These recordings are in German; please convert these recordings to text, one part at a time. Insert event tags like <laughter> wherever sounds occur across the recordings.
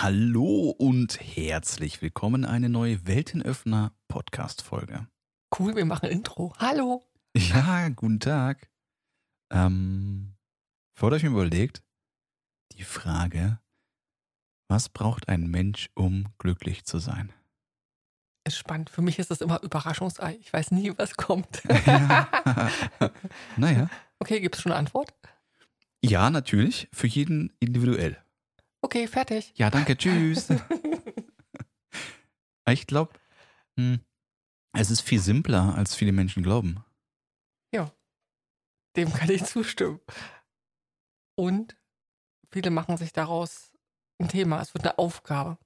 Hallo und herzlich willkommen in eine neue Weltenöffner Podcast-Folge. Cool, wir machen Intro. Hallo. Ja, guten Tag. Ähm, vor euch mir überlegt, die Frage, was braucht ein Mensch, um glücklich zu sein? Ist spannend. Für mich ist das immer Überraschungsei. Ich weiß nie, was kommt. <laughs> naja. Okay, gibt es schon eine Antwort? Ja, natürlich. Für jeden individuell. Okay, fertig. Ja, danke. Tschüss. <laughs> ich glaube, es ist viel simpler, als viele Menschen glauben. Ja, dem kann ich zustimmen. Und viele machen sich daraus ein Thema. Es wird eine Aufgabe.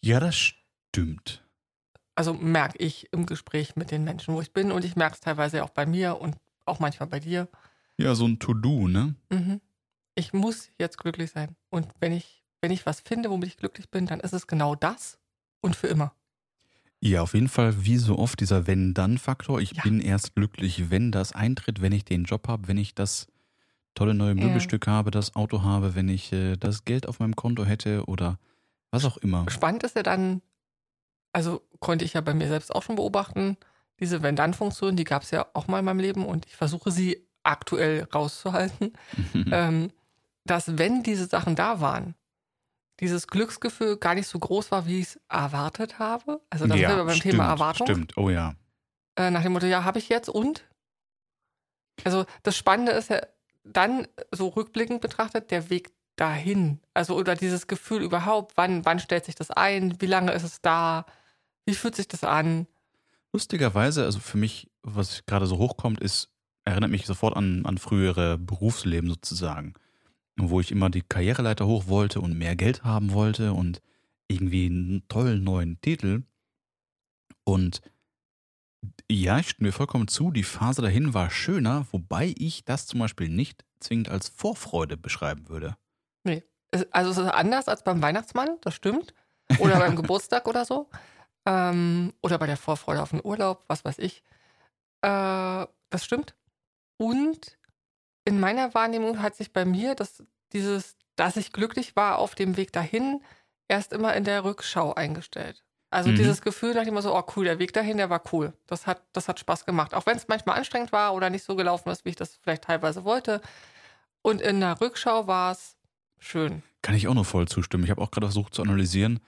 Ja, das stimmt. Also merke ich im Gespräch mit den Menschen, wo ich bin. Und ich merke es teilweise auch bei mir und auch manchmal bei dir. Ja, so ein To-Do, ne? Mhm. Ich muss jetzt glücklich sein. Und wenn ich, wenn ich was finde, womit ich glücklich bin, dann ist es genau das und für immer. Ja, auf jeden Fall, wie so oft, dieser Wenn-Dann-Faktor. Ich Ja. bin erst glücklich, wenn das eintritt, wenn ich den Job habe, wenn ich das tolle neue Ja. Möbelstück habe, das Auto habe, wenn ich äh, das Geld auf meinem Konto hätte oder was auch immer. Spannend ist ja dann, also konnte ich ja bei mir selbst auch schon beobachten, diese Wenn-Dann-Funktion, die gab es ja auch mal in meinem Leben und ich versuche sie aktuell rauszuhalten, <laughs> ähm, dass wenn diese Sachen da waren, dieses Glücksgefühl gar nicht so groß war, wie ich es erwartet habe. Also das ja beim stimmt, Thema Erwartung. Stimmt, oh ja. Äh, nach dem Motto, ja, habe ich jetzt und? Also das Spannende ist ja dann so rückblickend betrachtet der Weg dahin. Also oder dieses Gefühl überhaupt, wann, wann stellt sich das ein, wie lange ist es da, wie fühlt sich das an? Lustigerweise, also für mich, was gerade so hochkommt, ist, erinnert mich sofort an, an frühere Berufsleben sozusagen, wo ich immer die Karriereleiter hoch wollte und mehr Geld haben wollte und irgendwie einen tollen neuen Titel. Und ja, ich stimme mir vollkommen zu, die Phase dahin war schöner, wobei ich das zum Beispiel nicht zwingend als Vorfreude beschreiben würde. Es- Also es ist anders als beim Weihnachtsmann, das stimmt. Oder beim <laughs> Geburtstag oder so. Ähm, oder bei der Vorfreude auf den Urlaub, was weiß ich. Äh, das stimmt. Und in meiner Wahrnehmung hat sich bei mir das, dieses, dass ich glücklich war auf dem Weg dahin, erst immer in der Rückschau eingestellt. Also Mhm. dieses Gefühl, nachdem man so, oh cool, der Weg dahin, der war cool. Das hat, das hat Spaß gemacht. Auch wenn es manchmal anstrengend war oder nicht so gelaufen ist, wie ich das vielleicht teilweise wollte. Und in der Rückschau war es schön. Kann ich auch nur voll zustimmen. Ich habe auch gerade versucht zu analysieren,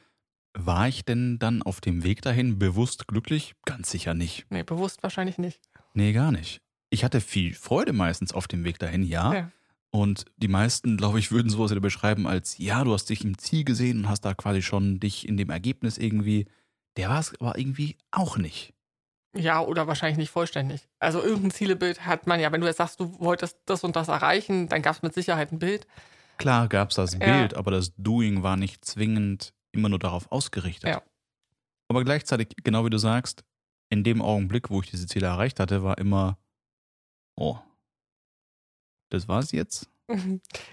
war ich denn dann auf dem Weg dahin bewusst glücklich? Ganz sicher nicht. Nee, bewusst wahrscheinlich nicht. Nee, gar nicht. Ich hatte viel Freude meistens auf dem Weg dahin, ja. Ja. Und die meisten, glaube ich, würden sowas wieder beschreiben als, ja, du hast dich im Ziel gesehen und hast da quasi schon dich in dem Ergebnis irgendwie. Der war es aber irgendwie auch nicht. Ja, oder wahrscheinlich nicht vollständig. Also irgendein Zielebild hat man ja, wenn du jetzt sagst, du wolltest das und das erreichen, dann gab es mit Sicherheit ein Bild. Klar gab es das Ja. Bild, aber das Doing war nicht zwingend immer nur darauf ausgerichtet. Ja. Aber gleichzeitig, genau wie du sagst, in dem Augenblick, wo ich diese Ziele erreicht hatte, war immer, oh, das war's jetzt?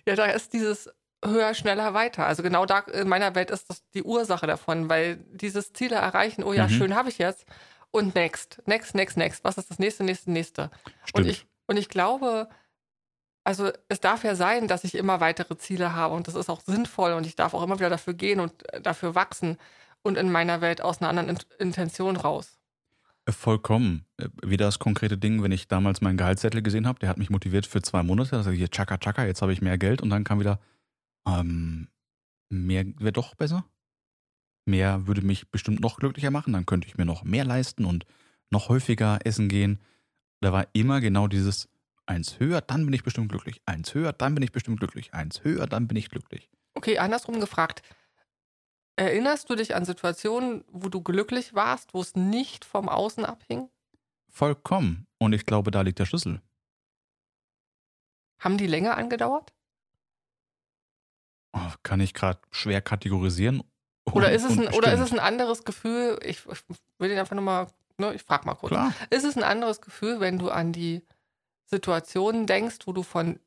Ja, da ist dieses höher, schneller, weiter. Also genau da in meiner Welt ist das die Ursache davon, weil dieses Ziele erreichen, oh ja, Mhm. schön habe ich jetzt. Und next, next, next, next. Was ist das nächste, nächste, nächste? Stimmt. Und ich, und ich glaube, also es darf ja sein, dass ich immer weitere Ziele habe und das ist auch sinnvoll und ich darf auch immer wieder dafür gehen und äh, dafür wachsen und in meiner Welt aus einer anderen Int- Intention raus. Vollkommen. Äh, Wieder das konkrete Ding, wenn ich damals meinen Gehaltszettel gesehen habe, der hat mich motiviert für zwei Monate. Ich hier, tschakka, tschakka, jetzt habe ich mehr Geld. Und dann kam wieder, ähm, mehr wäre doch besser. Mehr würde mich bestimmt noch glücklicher machen. Dann könnte ich mir noch mehr leisten und noch häufiger essen gehen. Da war immer genau dieses, eins höher, dann bin ich bestimmt glücklich. Eins höher, dann bin ich bestimmt glücklich. Eins höher, dann bin ich glücklich. Okay, andersrum gefragt. Erinnerst du dich an Situationen, wo du glücklich warst, wo es nicht vom Außen abhing? Vollkommen. Und ich glaube, da liegt der Schlüssel. Haben die länger angedauert? Oh, kann ich gerade schwer kategorisieren. Oder ist, es ein, oder ist es ein anderes Gefühl? Ich, ich will den einfach nochmal, ne, ich frage mal kurz. Klar. Ist es ein anderes Gefühl, wenn du an die Situationen denkst, wo du von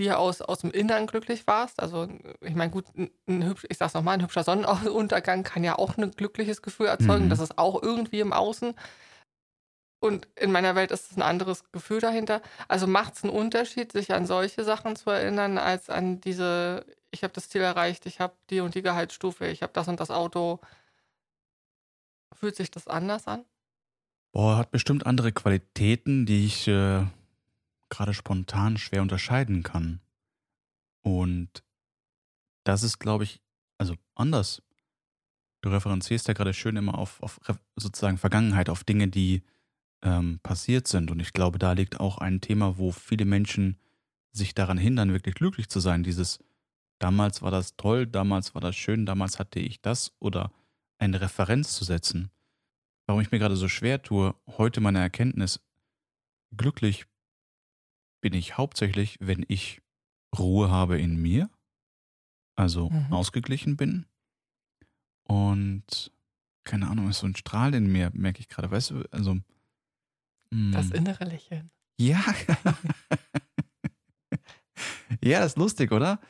dir aus aus dem Innern glücklich warst? Also, ich meine, gut, ein, ein hübsch, ich sag's nochmal, ein hübscher Sonnenuntergang kann ja auch ein glückliches Gefühl erzeugen. Mhm. Das ist auch irgendwie im Außen. Und in meiner Welt ist es ein anderes Gefühl dahinter. Also macht es einen Unterschied, sich an solche Sachen zu erinnern, als an diese ich habe das Ziel erreicht, ich habe die und die Gehaltsstufe, ich habe das und das Auto. Fühlt sich das anders an? Boah, hat bestimmt andere Qualitäten, die ich äh, gerade spontan schwer unterscheiden kann. Und das ist, glaube ich, also anders. Du referenzierst ja gerade schön immer auf, auf sozusagen Vergangenheit, auf Dinge, die ähm, passiert sind. Und ich glaube, da liegt auch ein Thema, wo viele Menschen sich daran hindern, wirklich glücklich zu sein. Dieses, damals war das toll, damals war das schön, damals hatte ich das oder eine Referenz zu setzen. Warum ich mir gerade so schwer tue, heute meine Erkenntnis, glücklich bin ich hauptsächlich, wenn ich Ruhe habe in mir, also mhm. ausgeglichen bin und keine Ahnung, ist so ein Strahl in mir, merke ich gerade, weißt du, also mh. das hm. innere Lächeln. Ja. ja, das ist lustig, oder?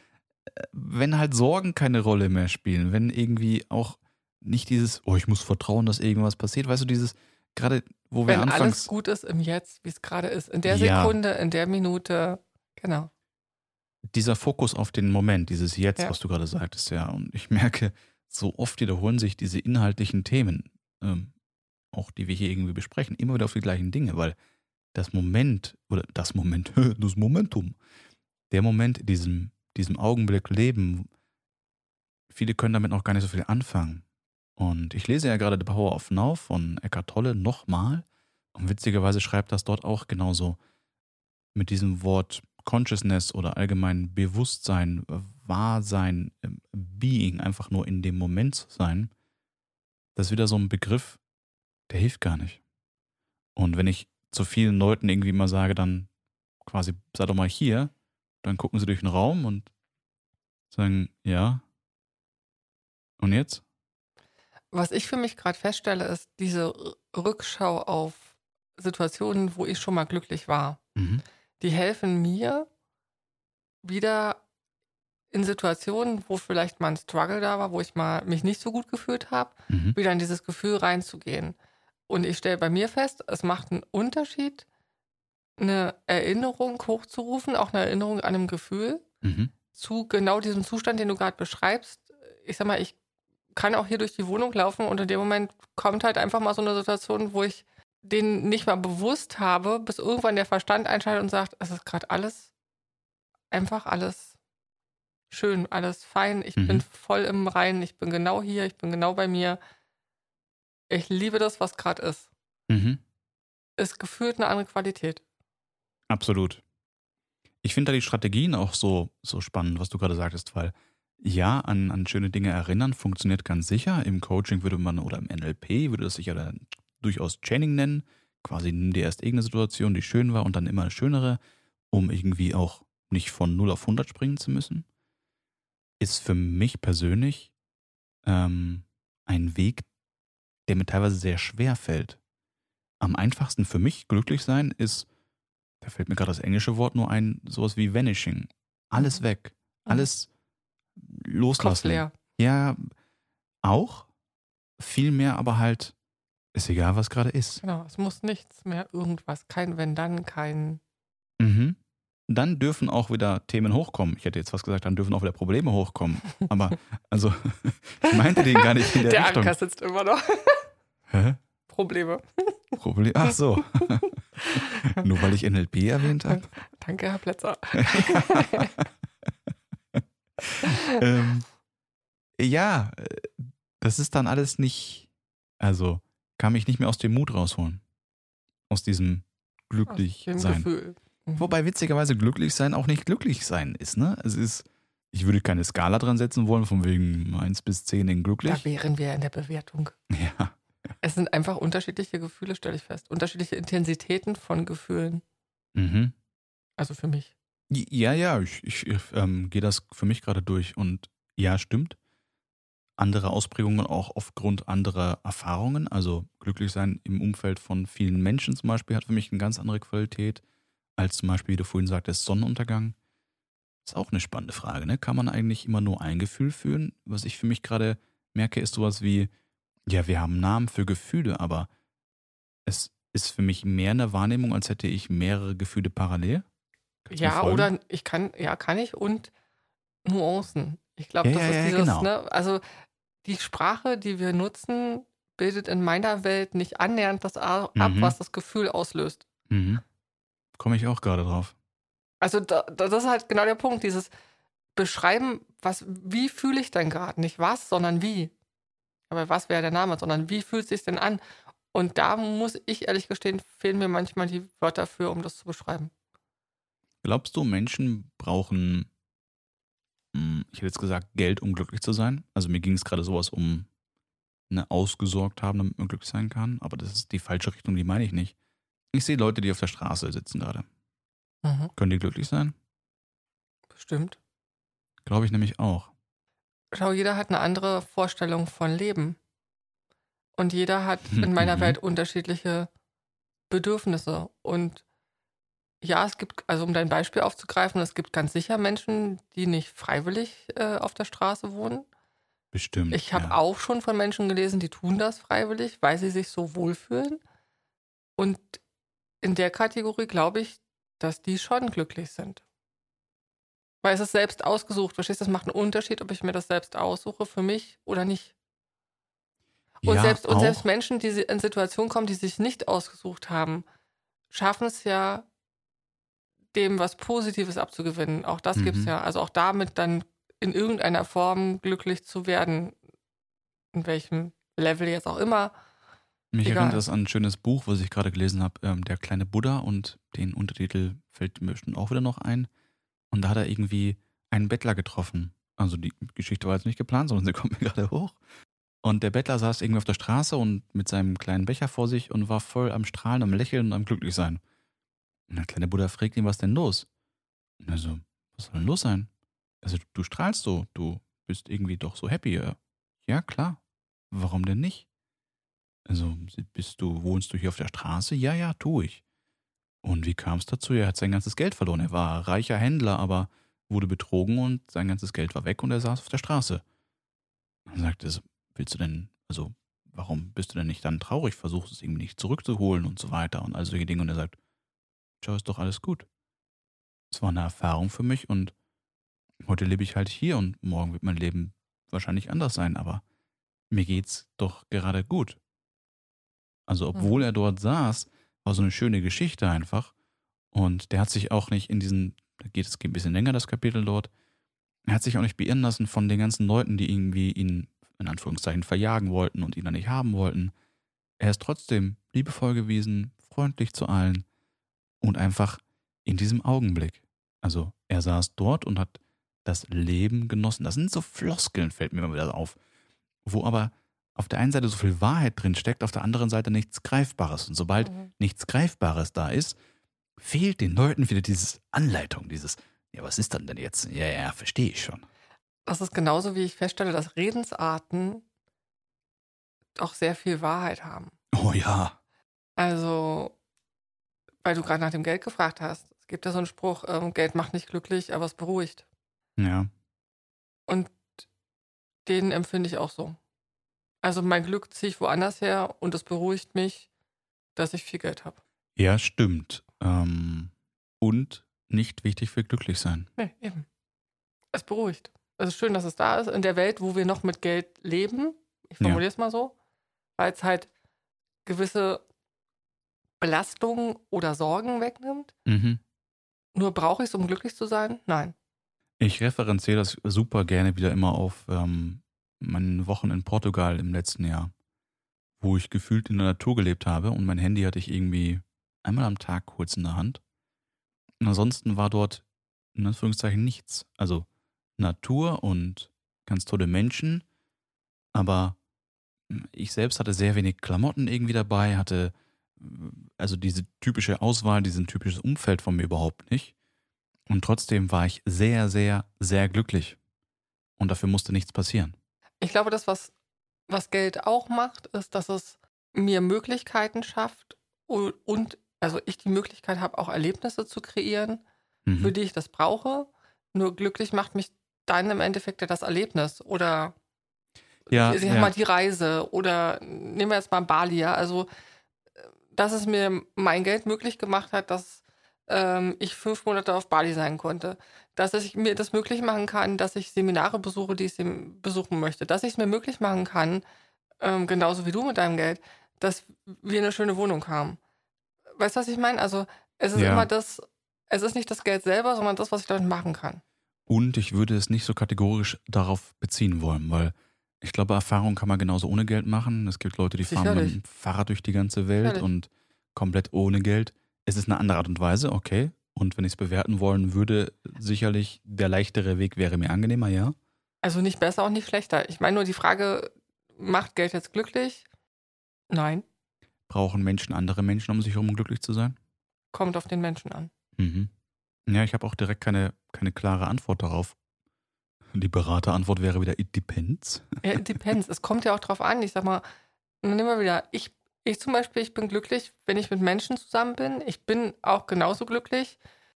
Wenn halt Sorgen keine Rolle mehr spielen, wenn irgendwie auch nicht dieses, oh, ich muss vertrauen, dass irgendwas passiert, weißt du, dieses, gerade wo wir Wenn anfangs. alles gut ist im Jetzt, wie es gerade ist, in der ja. Sekunde, in der Minute, genau. Dieser Fokus auf den Moment, dieses Jetzt, ja. was du gerade sagtest, ja. Und ich merke, so oft wiederholen sich diese inhaltlichen Themen, ähm, auch die wir hier irgendwie besprechen, immer wieder auf die gleichen Dinge, weil das Moment oder das Moment, <laughs> das Momentum, der Moment, diesem, diesem Augenblick leben, viele können damit noch gar nicht so viel anfangen. Und ich lese ja gerade The Power of Now von Eckhart Tolle nochmal. Und witzigerweise schreibt das dort auch genauso mit diesem Wort Consciousness oder allgemein Bewusstsein, Wahrsein, ähm, Being, einfach nur in dem Moment zu sein. Das ist wieder so ein Begriff, der hilft gar nicht. Und wenn ich zu vielen Leuten irgendwie mal sage, dann quasi, sei doch mal hier, dann gucken sie durch den Raum und sagen, ja. Und jetzt? Was ich für mich gerade feststelle, ist diese Rückschau auf Situationen, wo ich schon mal glücklich war. Mhm. Die helfen mir wieder in Situationen, wo vielleicht mal ein Struggle da war, wo ich mal mich nicht so gut gefühlt habe, mhm. wieder in dieses Gefühl reinzugehen. Und ich stelle bei mir fest, es macht einen Unterschied, eine Erinnerung hochzurufen, auch eine Erinnerung an einem Gefühl, mhm. zu genau diesem Zustand, den du gerade beschreibst. Ich sag mal, ich kann auch hier durch die Wohnung laufen und in dem Moment kommt halt einfach mal so eine Situation, wo ich den nicht mal bewusst habe, bis irgendwann der Verstand einschaltet und sagt, es ist gerade alles, einfach alles schön, alles fein, ich mhm. bin voll im Reinen, ich bin genau hier, ich bin genau bei mir. Ich liebe das, was gerade ist. Mhm. Es gefühlt eine andere Qualität. Absolut. Ich finde da die Strategien auch so, so spannend, was du gerade sagtest, weil ja, an, an schöne Dinge erinnern funktioniert ganz sicher. Im Coaching würde man oder im NLP würde das sicher dann durchaus Chaining nennen. Quasi nimm dir erst irgendeine Situation, die schön war und dann immer eine schönere, um irgendwie auch nicht von 0 auf 100 springen zu müssen. Ist für mich persönlich ähm, ein Weg, der mir teilweise sehr schwer fällt. Am einfachsten für mich glücklich sein ist, da fällt mir gerade das englische Wort nur ein, sowas wie vanishing. Alles mhm. weg. Mhm. Alles loslassen. leer. Ja, auch. Viel mehr, aber halt, ist egal, was gerade ist. Genau, es muss nichts mehr, irgendwas. Kein Wenn dann, kein. Mhm. Dann dürfen auch wieder Themen hochkommen. Ich hätte jetzt fast gesagt, dann dürfen auch wieder Probleme hochkommen. <laughs> Aber, also, <laughs> ich meinte den gar nicht in der, der Richtung. Der Anker sitzt immer noch. Hä? Probleme. Probleme? Ach so. <laughs> Nur weil ich NLP erwähnt habe. Danke, Herr Plätzer. <laughs> ähm, ja, das ist dann alles nicht, also kann mich nicht mehr aus dem Mut rausholen. Aus diesem glücklich aus sein. Gefühl. Mhm. Wobei witzigerweise glücklich sein auch nicht glücklich sein ist, ne? Es ist, ich würde keine Skala dran setzen wollen, von wegen 1 bis 10 in glücklich. Da wären wir in der Bewertung. <laughs> Ja. Es sind einfach unterschiedliche Gefühle, stelle ich fest. Unterschiedliche Intensitäten von Gefühlen. Mhm. Also für mich. Ja, ja, ich, ich ähm, gehe das für mich gerade durch und ja, stimmt. Andere Ausprägungen auch aufgrund anderer Erfahrungen. Also glücklich sein im Umfeld von vielen Menschen zum Beispiel hat für mich eine ganz andere Qualität als zum Beispiel, wie du vorhin sagtest, Sonnenuntergang. Ist auch eine spannende Frage, ne? Kann man eigentlich immer nur ein Gefühl fühlen? Was ich für mich gerade merke, ist sowas wie, ja, wir haben Namen für Gefühle, aber es ist für mich mehr eine Wahrnehmung, als hätte ich mehrere Gefühle parallel. Ja, oder ich kann, ja, kann ich. Und Nuancen. Ich glaube, Ja, das ja, ist dieses, genau. ne, also die Sprache, die wir nutzen, bildet in meiner Welt nicht annähernd das ab, Mhm. was das Gefühl auslöst. Mhm. Komme ich auch gerade drauf. Also da, das ist halt genau der Punkt, dieses Beschreiben, was, wie fühle ich denn gerade? Nicht was, sondern wie. Aber was wäre der Name, sondern wie fühlt es sich denn an? Und da muss ich ehrlich gestehen, fehlen mir manchmal die Wörter für, um das zu beschreiben. Glaubst du, Menschen brauchen, hm, ich hätte jetzt gesagt, Geld, um glücklich zu sein? Also mir ging es gerade sowas um eine ausgesorgt haben, damit man glücklich sein kann. Aber das ist die falsche Richtung, die meine ich nicht. Ich sehe Leute, die auf der Straße sitzen gerade. Mhm. Können die glücklich sein? Bestimmt. Glaube ich nämlich auch. Schau, jeder hat eine andere Vorstellung von Leben. Und jeder hat <laughs> in meiner Mhm. Welt unterschiedliche Bedürfnisse. Und ja, es gibt, also um dein Beispiel aufzugreifen, es gibt ganz sicher Menschen, die nicht freiwillig äh, auf der Straße wohnen. Bestimmt. Ich habe ja. auch schon von Menschen gelesen, die tun das freiwillig, weil sie sich so wohlfühlen. Und in der Kategorie glaube ich, dass die schon glücklich sind. Weil es ist selbst ausgesucht. Verstehst du, das macht einen Unterschied, ob ich mir das selbst aussuche für mich oder nicht. Und, ja, selbst, und selbst Menschen, die in Situationen kommen, die sich nicht ausgesucht haben, schaffen es ja, dem was Positives abzugewinnen. Auch das gibt es Mhm. ja. Also auch damit dann in irgendeiner Form glücklich zu werden. In welchem Level jetzt auch immer. Mich egal. erinnert das an ein schönes Buch, was ich gerade gelesen habe, ähm, Der kleine Buddha und den Untertitel fällt mir bestimmt auch wieder noch ein. Und da hat er irgendwie einen Bettler getroffen. Also die Geschichte war jetzt nicht geplant, sondern sie <laughs> kommt mir gerade hoch. Und der Bettler saß irgendwie auf der Straße und mit seinem kleinen Becher vor sich und war voll am Strahlen, am Lächeln und am Glücklichsein. Und der kleine Buddha fragt ihn, was denn los? Und er so, was soll denn los sein? Also du, du strahlst so, du bist irgendwie doch so happy. Ja, klar. Warum denn nicht? Also, bist du, wohnst du hier auf der Straße? Ja, ja, tu ich. Und wie kam es dazu? Er hat sein ganzes Geld verloren. Er war reicher Händler, aber wurde betrogen und sein ganzes Geld war weg und er saß auf der Straße. Und er sagte, willst du denn, also, warum bist du denn nicht dann traurig? Versuchst es irgendwie nicht zurückzuholen und so weiter und all solche Dinge. Und er sagt, schau, ist doch alles gut. Es war eine Erfahrung für mich und heute lebe ich halt hier und morgen wird mein Leben wahrscheinlich anders sein, aber mir geht's doch gerade gut. Also, obwohl Mhm. er dort saß, war so eine schöne Geschichte einfach. Und der hat sich auch nicht in diesen, da geht es ein bisschen länger, das Kapitel dort, er hat sich auch nicht beirren lassen von den ganzen Leuten, die irgendwie ihn in Anführungszeichen verjagen wollten und ihn dann nicht haben wollten. Er ist trotzdem liebevoll gewesen, freundlich zu allen und einfach in diesem Augenblick. Also er saß dort und hat das Leben genossen. Das sind so Floskeln, fällt mir immer wieder auf. Wo aber auf der einen Seite so viel Wahrheit drin steckt, auf der anderen Seite nichts Greifbares. Und sobald Mhm. nichts Greifbares da ist, fehlt den Leuten wieder diese Anleitung, dieses, ja, was ist dann denn jetzt? Ja, ja, verstehe ich schon. Das ist genauso, wie ich feststelle, dass Redensarten auch sehr viel Wahrheit haben. Oh ja. Also, weil du gerade nach dem Geld gefragt hast. Es gibt ja so einen Spruch, ähm, Geld macht nicht glücklich, aber es beruhigt. Ja. Und den empfinde ich auch so. Also mein Glück ziehe ich woanders her und es beruhigt mich, dass ich viel Geld habe. Ja, stimmt. Ähm, und nicht wichtig für glücklich sein. Nee, eben. Es beruhigt. Es ist schön, dass es da ist. In der Welt, wo wir noch mit Geld leben, ich Ja. formuliere es mal so, weil es halt gewisse Belastungen oder Sorgen wegnimmt. Mhm. Nur brauche ich es, um glücklich zu sein? Nein. Ich referenziere das super gerne wieder immer auf ähm, meinen Wochen in Portugal im letzten Jahr, wo ich gefühlt in der Natur gelebt habe und mein Handy hatte ich irgendwie einmal am Tag kurz in der Hand. Und ansonsten war dort in Anführungszeichen nichts. Also Natur und ganz tolle Menschen, aber ich selbst hatte sehr wenig Klamotten irgendwie dabei, hatte also diese typische Auswahl, diesen typisches Umfeld von mir überhaupt nicht. Und trotzdem war ich sehr, sehr, sehr glücklich. Und dafür musste nichts passieren. Ich glaube, das, was, was Geld auch macht, ist, dass es mir Möglichkeiten schafft und, und also ich die Möglichkeit habe, auch Erlebnisse zu kreieren, Mhm. für die ich das brauche. Nur glücklich macht mich dann im Endeffekt ja das Erlebnis oder Ja, ich sag ja. mal die Reise oder nehmen wir jetzt mal Bali, ja. Also, dass es mir mein Geld möglich gemacht hat, dass ähm, ich fünf Monate auf Bali sein konnte. dass ich mir das möglich machen kann, dass ich Seminare besuche, die ich besuchen möchte, dass ich es mir möglich machen kann, ähm, genauso wie du mit deinem Geld, dass wir eine schöne Wohnung haben. Weißt du, was ich meine? Also es ist Ja. immer das, es ist nicht das Geld selber, sondern das, was ich damit machen kann. Und ich würde es nicht so kategorisch darauf beziehen wollen, weil ich glaube, Erfahrung kann man genauso ohne Geld machen. Es gibt Leute, die fahren mit dem Fahrrad durch die ganze Welt Sicherlich. und komplett ohne Geld. Es ist eine andere Art und Weise, okay. Und wenn ich es bewerten wollen würde, sicherlich der leichtere Weg wäre mir angenehmer, ja. Also nicht besser und nicht schlechter. Ich meine nur die Frage, macht Geld jetzt glücklich? Nein, Brauchen Menschen andere Menschen, um sich herum glücklich zu sein? kommt auf den Menschen an. Mhm. Ja, ich habe auch direkt keine, keine klare Antwort darauf. Die Beraterantwort wäre wieder, it depends. Ja, it depends. es kommt ja auch drauf an. Ich sag mal, nehmen wir wieder, ich, ich zum Beispiel, ich bin glücklich, wenn ich mit Menschen zusammen bin. Ich bin auch genauso glücklich,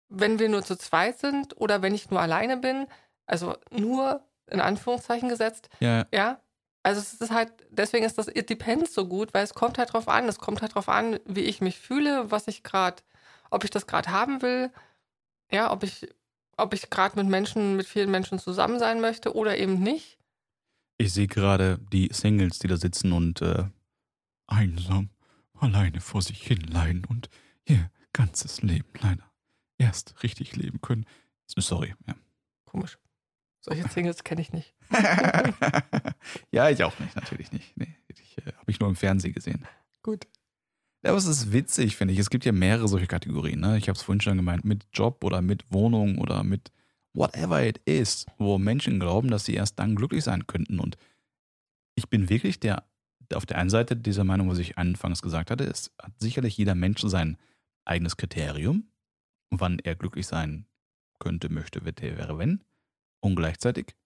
wenn wir nur zu zweit sind oder wenn ich nur alleine bin. Also nur in Anführungszeichen gesetzt. Ja, Ja. Also es ist halt, deswegen ist das It Depends so gut, weil es kommt halt drauf an. Es kommt halt drauf an, wie ich mich fühle, was ich gerade, ob ich das gerade haben will. Ja, ob ich, ob ich gerade mit Menschen, mit vielen Menschen zusammen sein möchte oder eben nicht. Ich sehe gerade die Singles, die da sitzen und äh, einsam, alleine vor sich hin leiden und ihr ganzes Leben leider erst richtig leben können. Sorry. Ja, Komisch. Solche Singles kenne ich nicht. <laughs> ja ich auch nicht, natürlich nicht. Nee, ich, äh, Habe ich nur im Fernsehen gesehen. Gut. Ja, aber es ist witzig, finde ich. Es gibt ja mehrere solche Kategorien. Ne? Ich habe es vorhin schon gemeint, mit Job oder mit Wohnung oder mit whatever it is, wo Menschen glauben, dass sie erst dann glücklich sein könnten. Und ich bin wirklich der, auf der einen Seite dieser Meinung, was ich anfangs gesagt hatte, es hat sicherlich jeder Mensch sein eigenes Kriterium, wann er glücklich sein könnte, möchte, wäre, wäre, wenn. Und gleichzeitig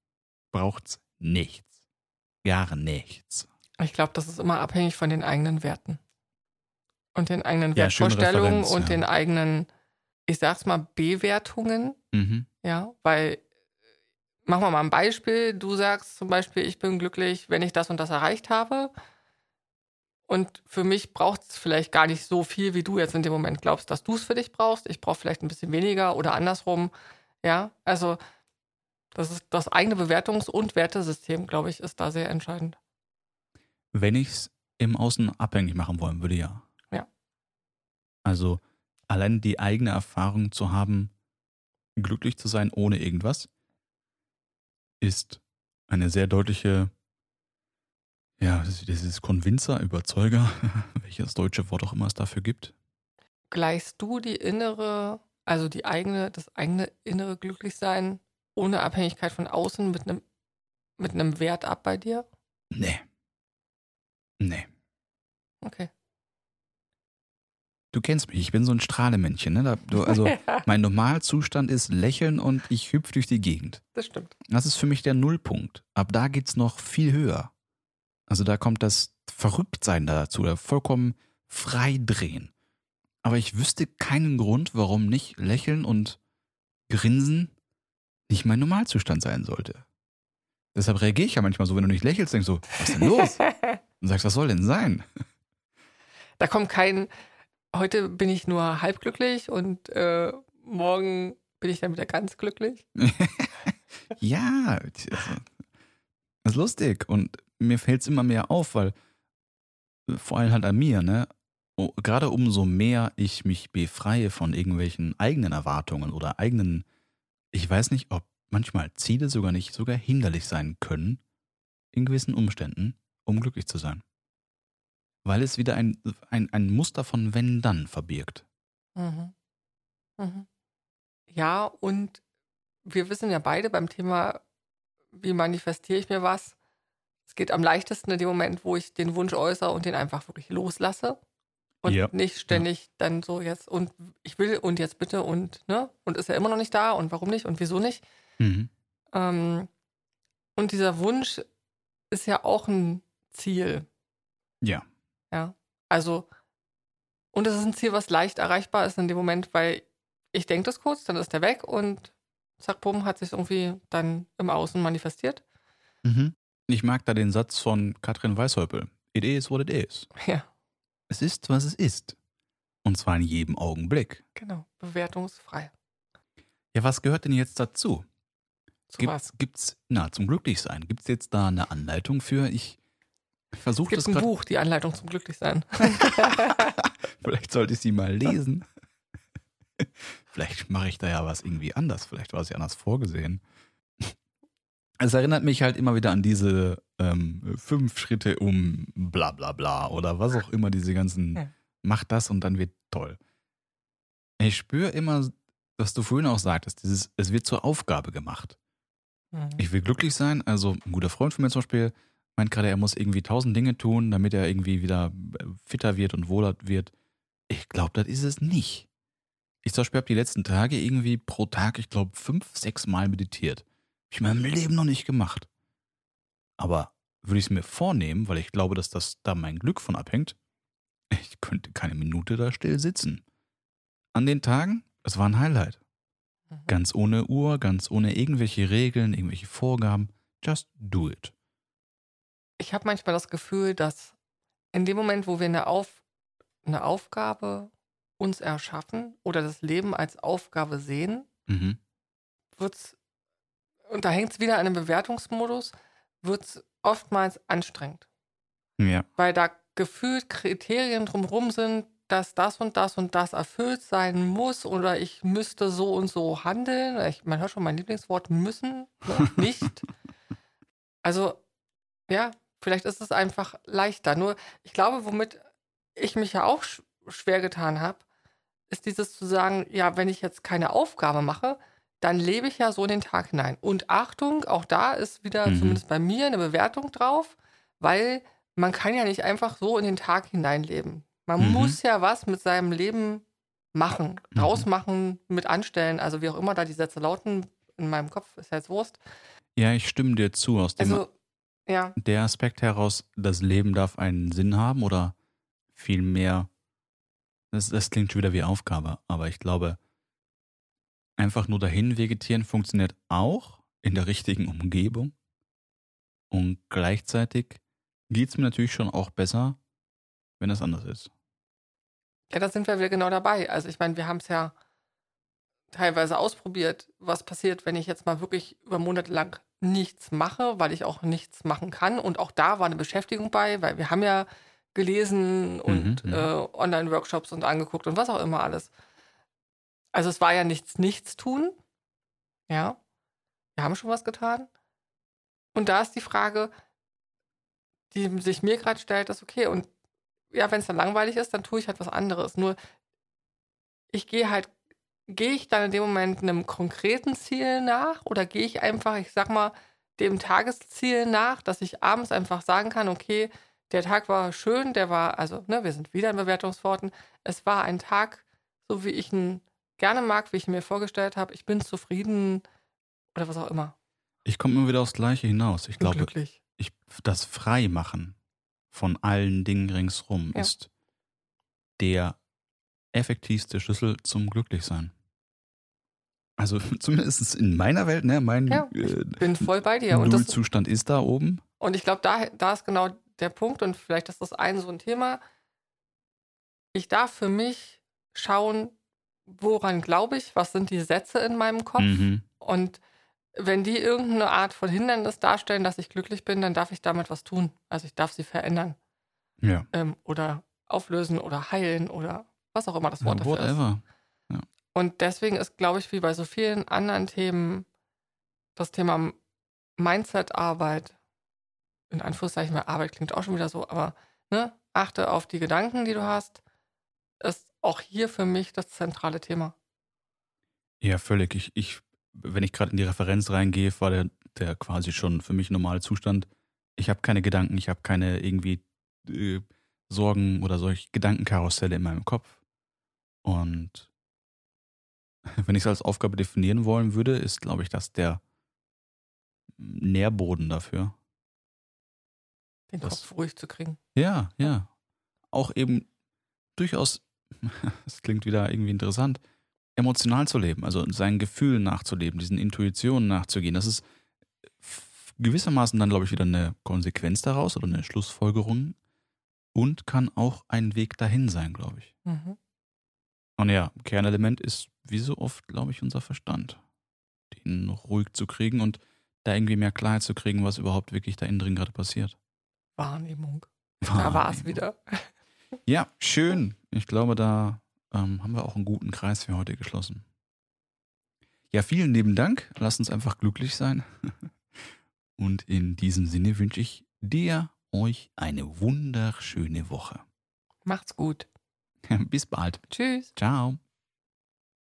braucht es nichts. Gar nichts. Ich glaube, das ist immer abhängig von den eigenen Werten. Und den eigenen Ja, Wertvorstellungen und ja. den eigenen, ich sag's mal, Bewertungen. Mhm. Ja, weil, machen wir mal ein Beispiel. Du sagst zum Beispiel, ich bin glücklich, wenn ich das und das erreicht habe. Und für mich braucht es vielleicht gar nicht so viel, wie du jetzt in dem Moment glaubst, dass du es für dich brauchst. Ich brauche vielleicht ein bisschen weniger oder andersrum. Ja, also das ist das eigene Bewertungs- und Wertesystem, glaube ich, ist da sehr entscheidend. Wenn ich es im Außen abhängig machen wollen würde, ja. Also allein die eigene Erfahrung zu haben, glücklich zu sein ohne irgendwas, ist eine sehr deutliche, ja, das ist dieses Konvinzer, Überzeuger, <laughs> welches deutsche Wort auch immer es dafür gibt. Gleichst du die innere, also die eigene, das eigene innere Glücklichsein ohne Abhängigkeit von außen mit einem mit einem Wert ab bei dir? Nee. Nee. Okay. Du kennst mich, ich bin so ein Strahlemännchen. Ne? Also <laughs> mein Normalzustand ist lächeln und ich hüpfe durch die Gegend. das stimmt. Das ist für mich der Nullpunkt. Ab da geht's noch viel höher. Also da kommt das Verrücktsein dazu, da vollkommen freidrehen. Aber ich wüsste keinen Grund, warum nicht lächeln und grinsen nicht mein Normalzustand sein sollte. Deshalb reagiere ich ja manchmal so, wenn du nicht lächelst, denkst du, was ist denn los? <laughs> Und sagst, was soll denn sein? Da kommt kein, heute bin ich nur halb glücklich und äh, morgen bin ich dann wieder ganz glücklich. <laughs> Ja, also, das ist lustig und mir fällt es immer mehr auf, weil vor allem halt an mir, ne? Gerade umso mehr ich mich befreie von irgendwelchen eigenen Erwartungen oder eigenen, ich weiß nicht, ob manchmal Ziele sogar nicht sogar hinderlich sein können, in gewissen Umständen, um glücklich zu sein. Weil es wieder ein, ein, ein Muster von wenn-dann verbirgt. Mhm. Mhm. Ja, und wir wissen ja beide beim Thema, wie manifestiere ich mir was. Es geht am leichtesten in dem Moment, wo ich den Wunsch äußere und den einfach wirklich loslasse. Und Ja. nicht ständig dann so jetzt und ich will und jetzt bitte und, ne? Und ist er immer noch nicht da und warum nicht und wieso nicht? Mhm. Ähm, und dieser Wunsch ist ja auch ein Ziel. Ja. Ja. Also, und es ist ein Ziel, was leicht erreichbar ist in dem Moment, weil ich denke das kurz, dann ist der weg und zack, bumm, hat sich irgendwie dann im Außen manifestiert. Mhm. Ich mag da den Satz von Katrin Weishäupel. It is what it is. <laughs> Ja, Es ist, was es ist. Und zwar in jedem Augenblick. genau. Bewertungsfrei. Ja, was gehört denn jetzt dazu? Zu Gibt, was? Gibt's, na, zum Glücklichsein. Gibt es jetzt da eine Anleitung für? Ich Es versuche gibt ein. Buch, die Anleitung zum Glücklichsein. <laughs> Vielleicht sollte ich sie mal lesen. Vielleicht mache ich da ja was irgendwie anders. Vielleicht war es ja anders vorgesehen. Es erinnert mich halt immer wieder an diese ähm, fünf Schritte um bla bla bla oder was auch immer, diese ganzen, Ja. mach das und dann wird toll. Ich spüre immer, was du vorhin auch sagtest, dieses, es wird zur Aufgabe gemacht. Mhm. Ich will glücklich sein. Also ein guter Freund von mir zum Beispiel meint gerade, er muss irgendwie tausend Dinge tun, damit er irgendwie wieder äh, fitter wird und wohler wird. Ich glaube, das ist es nicht. Ich zum Beispiel habe die letzten Tage irgendwie pro Tag, ich glaube, fünf, sechs Mal meditiert. Hab ich in meinem Leben noch nicht gemacht. Aber würde ich es mir vornehmen, weil ich glaube, dass das da mein Glück von abhängt, ich könnte keine Minute da still sitzen. An den Tagen, es war ein Highlight. Mhm. Ganz ohne Uhr, ganz ohne irgendwelche Regeln, irgendwelche Vorgaben. Just do it. Ich habe manchmal das Gefühl, dass in dem Moment, wo wir eine, Auf, eine Aufgabe uns erschaffen oder das Leben als Aufgabe sehen, Mhm. wird's und da hängt es wieder an einem Bewertungsmodus, wird es oftmals anstrengend. Ja. Weil da gefühlt Kriterien drumherum sind, dass das und das und das erfüllt sein muss oder ich müsste so und so handeln. Ich, man hört schon mein Lieblingswort müssen, nicht. <laughs> Also, ja, vielleicht ist es einfach leichter. Nur, ich glaube, womit ich mich ja auch sch schwer getan habe, ist dieses zu sagen, ja, wenn ich jetzt keine Aufgabe mache, dann lebe ich ja so in den Tag hinein. Und Achtung, auch da ist wieder Mhm. zumindest bei mir eine Bewertung drauf, weil man kann ja nicht einfach so in den Tag hineinleben. Man Mhm. muss ja was mit seinem Leben machen, Mhm. draus machen, mit anstellen, also wie auch immer da die Sätze lauten, in meinem Kopf ist ja jetzt Wurst. Ja, ich stimme dir zu. Aus dem Also, ja, der Aspekt heraus, das Leben darf einen Sinn haben oder vielmehr, das, das klingt schon wieder wie Aufgabe, aber ich glaube, einfach nur dahin vegetieren funktioniert auch in der richtigen Umgebung. Und gleichzeitig geht es mir natürlich schon auch besser, wenn es anders ist. ja, da sind wir wieder genau dabei. Also ich meine, wir haben es ja teilweise ausprobiert, was passiert, wenn ich jetzt mal wirklich über Monate lang nichts mache, weil ich auch nichts machen kann. Und auch da war eine Beschäftigung bei, weil wir haben ja gelesen und Mhm, mhm. äh, Online-Workshops und angeguckt und was auch immer alles. Also es war ja nichts, nichts tun. Ja, wir haben schon was getan. Und da ist die Frage, die sich mir gerade stellt, ist okay. Und ja, wenn es dann langweilig ist, dann tue ich halt was anderes. Nur ich gehe halt, gehe ich dann in dem Moment einem konkreten Ziel nach oder gehe ich einfach, ich sag mal, dem Tagesziel nach, dass ich abends einfach sagen kann, okay, der Tag war schön, der war, also, ne, wir sind wieder in Bewertungsworten. Es war ein Tag, so wie ich ihn gerne mag, wie ich ihn mir vorgestellt habe. Ich bin zufrieden oder was auch immer. Ich komme immer wieder aufs Gleiche hinaus. Ich glaube, ich, das Freimachen von allen Dingen ringsrum Ja. ist der effektivste Schlüssel zum Glücklichsein. Also <laughs> zumindest in meiner Welt, ne, mein Ja, äh, Bin voll bei dir. Und, das, Nullzustand ist da oben. und ich glaube, da, da ist genau der Punkt und vielleicht ist das ein so ein Thema. Ich darf für mich schauen, woran glaube ich, was sind die Sätze in meinem Kopf Mhm. und wenn die irgendeine Art von Hindernis darstellen, dass ich glücklich bin, dann darf ich damit was tun. Also ich darf sie verändern Ja. ähm, oder auflösen oder heilen oder was auch immer das Wort ja dafür ist. whatever. Und deswegen ist, glaube ich, wie bei so vielen anderen Themen das Thema Mindset-Arbeit, in Anführungszeichen, weil Arbeit klingt auch schon wieder so, aber ne, achte auf die Gedanken, die du hast, ist auch hier für mich das zentrale Thema. Ja, völlig. Ich, ich, wenn ich gerade in die Referenz reingehe, war der, der quasi schon für mich normale Zustand. Ich habe keine Gedanken, ich habe keine irgendwie äh, Sorgen oder solche Gedankenkarusselle in meinem Kopf. Und <laughs> wenn ich es als Aufgabe definieren wollen würde, ist, glaube ich, das der Nährboden dafür. Den Das- Kopf ruhig zu kriegen. Ja, ja. Auch eben durchaus, <laughs> das klingt wieder irgendwie interessant, emotional zu leben, also seinen Gefühlen nachzuleben, diesen Intuitionen nachzugehen. Das ist gewissermaßen dann, glaube ich, wieder eine Konsequenz daraus oder eine Schlussfolgerung und kann auch ein Weg dahin sein, glaube ich. Mhm. Und ja, Kernelement ist wie so oft, glaube ich, unser Verstand. den ruhig zu kriegen und da irgendwie mehr Klarheit zu kriegen, was überhaupt wirklich da innen drin gerade passiert. Wahrnehmung. Da war es wieder. <laughs> Ja, schön. Ich glaube, da ähm, haben wir auch einen guten Kreis für heute geschlossen. Ja, vielen lieben Dank. Lass uns einfach glücklich sein. <laughs> Und in diesem Sinne wünsche ich dir, euch eine wunderschöne Woche. Macht's gut. <laughs> Bis bald. Tschüss. Ciao.